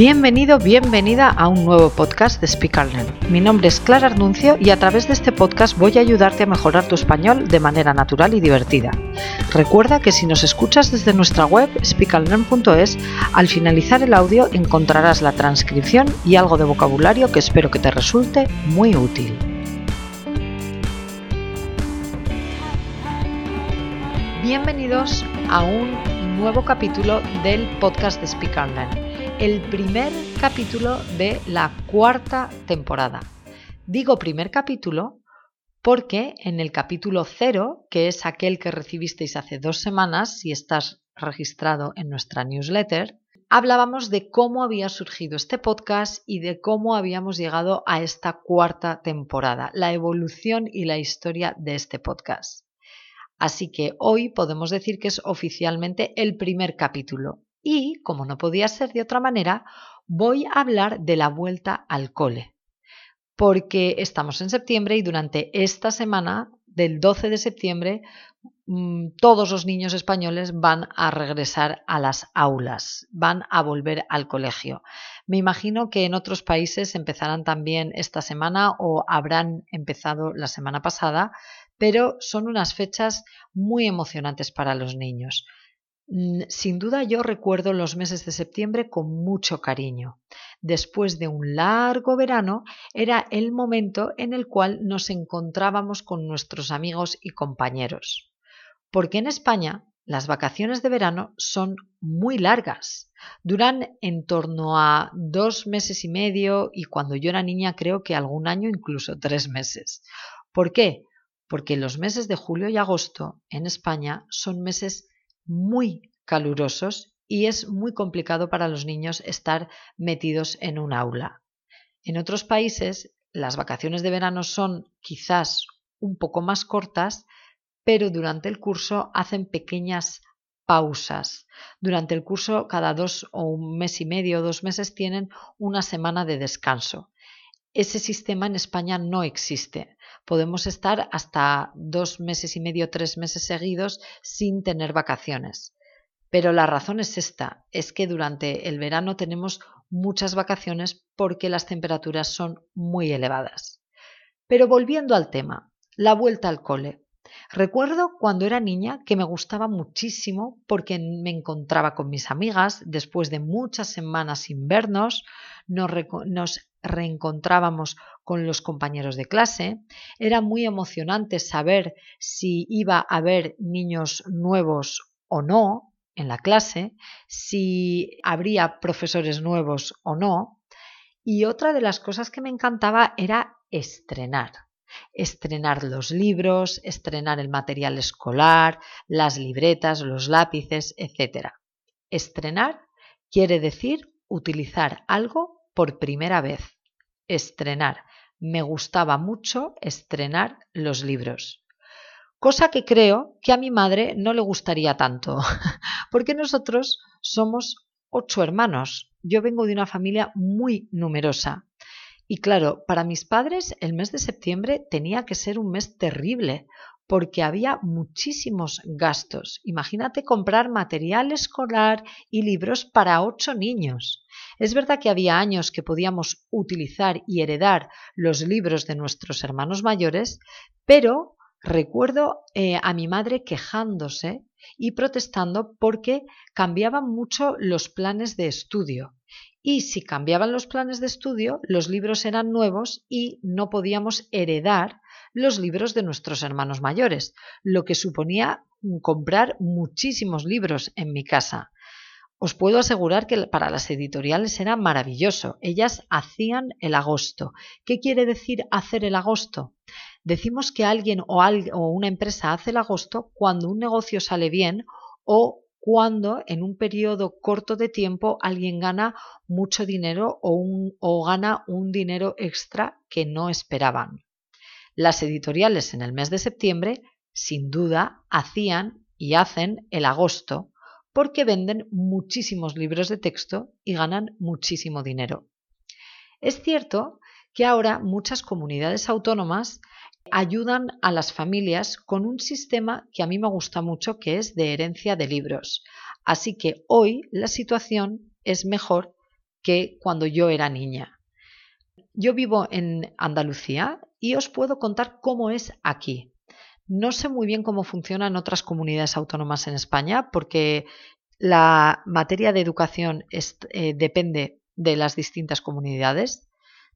Bienvenido, bienvenida a un nuevo podcast de Speak Learn. Mi nombre es Clara Arnuncio y a través de este podcast voy a ayudarte a mejorar tu español de manera natural y divertida. Recuerda que si nos escuchas desde nuestra web speakallearn.es, al finalizar el audio encontrarás la transcripción y algo de vocabulario que espero que te resulte muy útil. Bienvenidos a un nuevo capítulo del podcast de Speak Learn el primer capítulo de la cuarta temporada. Digo primer capítulo porque en el capítulo cero, que es aquel que recibisteis hace dos semanas, si estás registrado en nuestra newsletter, hablábamos de cómo había surgido este podcast y de cómo habíamos llegado a esta cuarta temporada, la evolución y la historia de este podcast. Así que hoy podemos decir que es oficialmente el primer capítulo y, como no podía ser de otra manera, voy a hablar de la vuelta al cole. Porque estamos en septiembre y durante esta semana, del 12 de septiembre, mm, todos los niños españoles van a regresar a las aulas, van a volver al colegio. Me imagino que en otros países empezarán también esta semana o habrán empezado la semana pasada, pero son unas fechas muy emocionantes para los niños. Sin duda yo recuerdo los meses de septiembre con mucho cariño. Después de un largo verano era el momento en el cual nos encontrábamos con nuestros amigos y compañeros. Porque en España las vacaciones de verano son muy largas. Duran en torno a dos meses y medio y cuando yo era niña creo que algún año incluso tres meses. ¿Por qué? Porque los meses de julio y agosto en España son meses muy calurosos y es muy complicado para los niños estar metidos en un aula. En otros países las vacaciones de verano son quizás un poco más cortas, pero durante el curso hacen pequeñas pausas. Durante el curso, cada dos o un mes y medio o dos meses tienen una semana de descanso. Ese sistema en España no existe. Podemos estar hasta dos meses y medio, tres meses seguidos sin tener vacaciones. Pero la razón es esta, es que durante el verano tenemos muchas vacaciones porque las temperaturas son muy elevadas. Pero volviendo al tema, la vuelta al cole. Recuerdo cuando era niña que me gustaba muchísimo porque me encontraba con mis amigas después de muchas semanas sin vernos, nos, reencontrábamos con los compañeros de clase. Era muy emocionante saber si iba a haber niños nuevos o no en la clase, si habría profesores nuevos o no. Y otra de las cosas que me encantaba era estrenar. Estrenar los libros, estrenar el material escolar, las libretas, los lápices, etc. Estrenar quiere decir utilizar algo por primera vez. Estrenar. Me gustaba mucho estrenar los libros. Cosa que creo que a mi madre no le gustaría tanto, porque nosotros somos ocho hermanos. Yo vengo de una familia muy numerosa. Y claro, para mis padres el mes de septiembre tenía que ser un mes terrible, porque había muchísimos gastos. Imagínate comprar material escolar y libros para ocho niños. Es verdad que había años que podíamos utilizar y heredar los libros de nuestros hermanos mayores, pero recuerdo eh, a mi madre quejándose y protestando porque cambiaban mucho los planes de estudio. Y si cambiaban los planes de estudio, los libros eran nuevos y no podíamos heredar los libros de nuestros hermanos mayores, lo que suponía comprar muchísimos libros en mi casa. Os puedo asegurar que para las editoriales era maravilloso. Ellas hacían el agosto. ¿Qué quiere decir hacer el agosto? Decimos que alguien o, una empresa hace el agosto cuando un negocio sale bien o cuando en un periodo corto de tiempo alguien gana mucho dinero o, o gana un dinero extra que no esperaban. Las editoriales en el mes de septiembre, sin duda, hacían y hacen el agosto porque venden muchísimos libros de texto y ganan muchísimo dinero. Es cierto que ahora muchas comunidades autónomas ayudan a las familias con un sistema que a mí me gusta mucho, que es de herencia de libros. Así que hoy la situación es mejor que cuando yo era niña. Yo vivo en Andalucía y os puedo contar cómo es aquí. No sé muy bien cómo funciona en otras comunidades autónomas en España porque la materia de educación eh, depende de las distintas comunidades,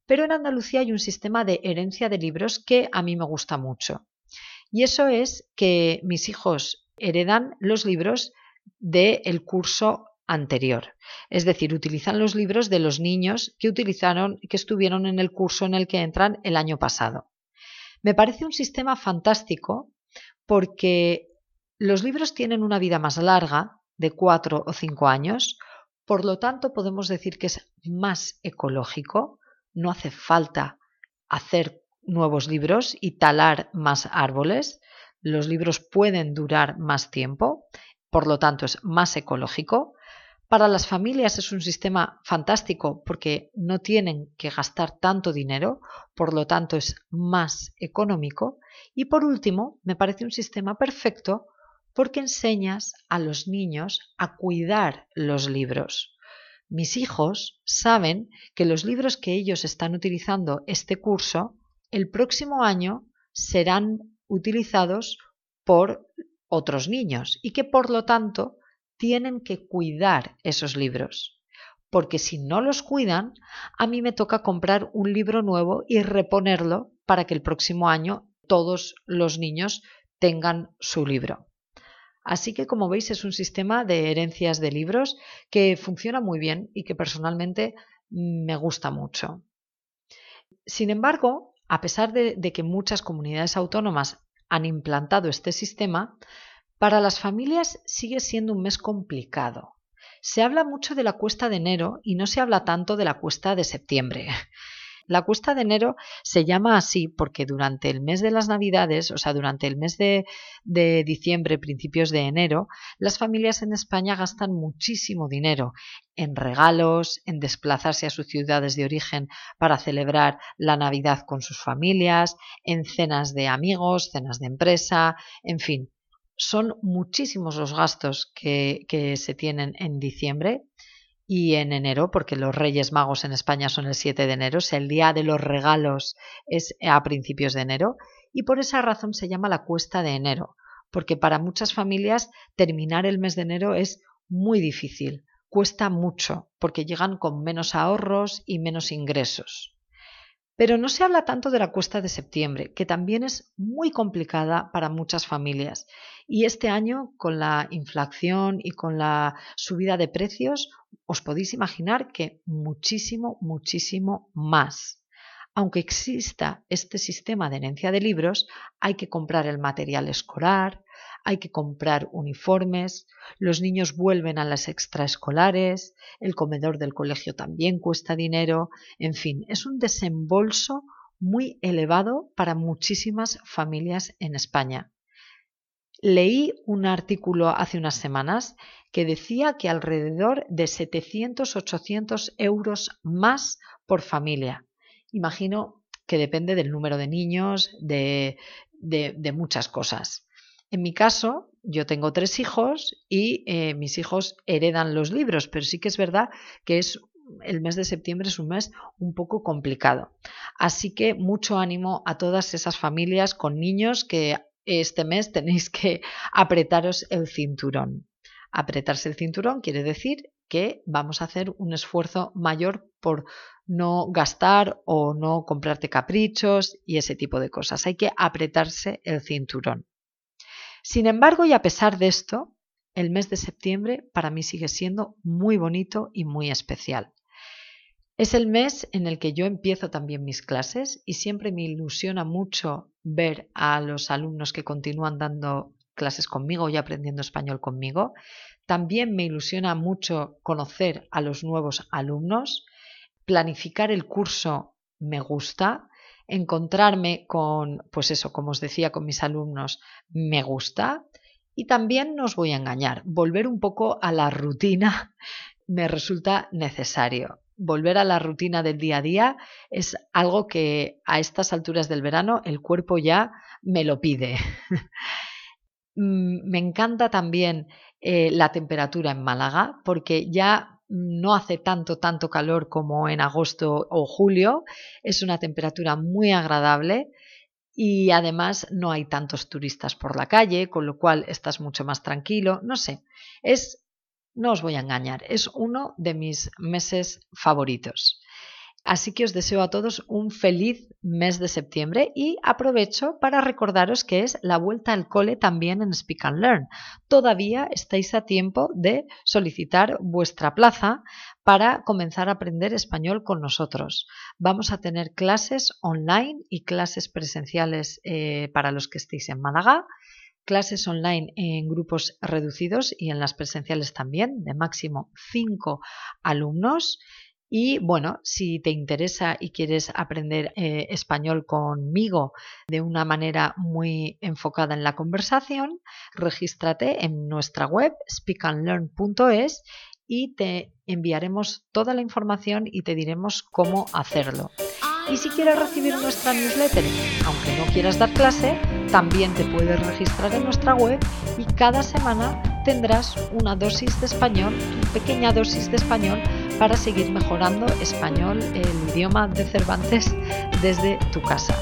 pero en Andalucía hay un sistema de herencia de libros que a mí me gusta mucho. Y eso es que mis hijos heredan los libros del curso anterior. Es decir, utilizan los libros de los niños que utilizaron que estuvieron en el curso en el que entran el año pasado. Me parece un sistema fantástico porque los libros tienen una vida más larga, de cuatro o cinco años, por lo tanto podemos decir que es más ecológico, no hace falta hacer nuevos libros y talar más árboles, los libros pueden durar más tiempo, por lo tanto es más ecológico. Para las familias es un sistema fantástico porque no tienen que gastar tanto dinero, por lo tanto es más económico. Y por último, me parece un sistema perfecto porque enseñas a los niños a cuidar los libros. Mis hijos saben que los libros que ellos están utilizando este curso, el próximo año serán utilizados por otros niños y que por lo tanto tienen que cuidar esos libros. Porque si no los cuidan, a mí me toca comprar un libro nuevo y reponerlo para que el próximo año todos los niños tengan su libro. Así que, como veis, es un sistema de herencias de libros que funciona muy bien y que personalmente me gusta mucho. Sin embargo, a pesar de, que muchas comunidades autónomas han implantado este sistema, para las familias sigue siendo un mes complicado. Se habla mucho de la cuesta de enero y no se habla tanto de la cuesta de septiembre. La cuesta de enero se llama así porque durante el mes de las Navidades, o sea, durante el mes de, diciembre, principios de enero, las familias en España gastan muchísimo dinero en regalos, en desplazarse a sus ciudades de origen para celebrar la Navidad con sus familias, en cenas de amigos, cenas de empresa, en fin. Son muchísimos los gastos que se tienen en diciembre y en enero, porque los Reyes Magos en España son el 7 de enero, o el día de los regalos es a principios de enero, y por esa razón se llama la cuesta de enero, porque para muchas familias terminar el mes de enero es muy difícil, cuesta mucho, porque llegan con menos ahorros y menos ingresos. Pero no se habla tanto de la cuesta de septiembre, que también es muy complicada para muchas familias. Y este año, con la inflación y con la subida de precios, os podéis imaginar que muchísimo, muchísimo más. Aunque exista este sistema de herencia de libros, hay que comprar el material escolar, hay que comprar uniformes, los niños vuelven a las extraescolares, el comedor del colegio también cuesta dinero, en fin, es un desembolso muy elevado para muchísimas familias en España. Leí un artículo hace unas semanas que decía que alrededor de 700-800 euros más por familia. Imagino que depende del número de niños, de, de muchas cosas. En mi caso, yo tengo tres hijos y eh, mis hijos heredan los libros, pero sí que es verdad que es el mes de septiembre es un mes un poco complicado. Así que mucho ánimo a todas esas familias con niños que este mes tenéis que apretaros el cinturón. Apretarse el cinturón quiere decir que vamos a hacer un esfuerzo mayor por no gastar o no comprarte caprichos y ese tipo de cosas. Hay que apretarse el cinturón. Sin embargo, y a pesar de esto, el mes de septiembre para mí sigue siendo muy bonito y muy especial. Es el mes en el que yo empiezo también mis clases y siempre me ilusiona mucho ver a los alumnos que continúan dando clases conmigo y aprendiendo español conmigo. También me ilusiona mucho conocer a los nuevos alumnos. Planificar el curso me gusta encontrarme con, pues eso, como os decía, con mis alumnos, me gusta. Y también no os voy a engañar, volver un poco a la rutina me resulta necesario. Volver a la rutina del día a día es algo que a estas alturas del verano el cuerpo ya me lo pide. Mm, me encanta también eh, la temperatura en Málaga porque ya no hace tanto, tanto calor como en agosto o julio, es una temperatura muy agradable y además no hay tantos turistas por la calle, con lo cual estás mucho más tranquilo, no sé, es, no os voy a engañar, es uno de mis meses favoritos. Así que os deseo a todos un feliz mes de septiembre y aprovecho para recordaros que es la vuelta al cole también en Speak and Learn. Todavía estáis a tiempo de solicitar vuestra plaza para comenzar a aprender español con nosotros. Vamos a tener clases online y clases presenciales eh, para los que estéis en Málaga clases online en grupos reducidos y en las presenciales también, de máximo 5 alumnos. Y bueno, si te interesa y quieres aprender eh, español conmigo de una manera muy enfocada en la conversación, regístrate en nuestra web speakandlearn.es y te enviaremos toda la información y te diremos cómo hacerlo. Y si quieres recibir nuestra newsletter, aunque no quieras dar clase, también te puedes registrar en nuestra web y cada semana tendrás una dosis de español, una pequeña dosis de español para seguir mejorando español, el idioma de Cervantes, desde tu casa.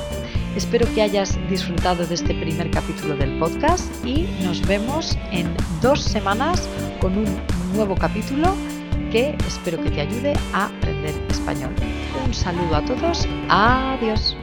Espero que hayas disfrutado de este primer capítulo del podcast y nos vemos en dos semanas con un nuevo capítulo que espero que te ayude a aprender español. Un saludo a todos, adiós.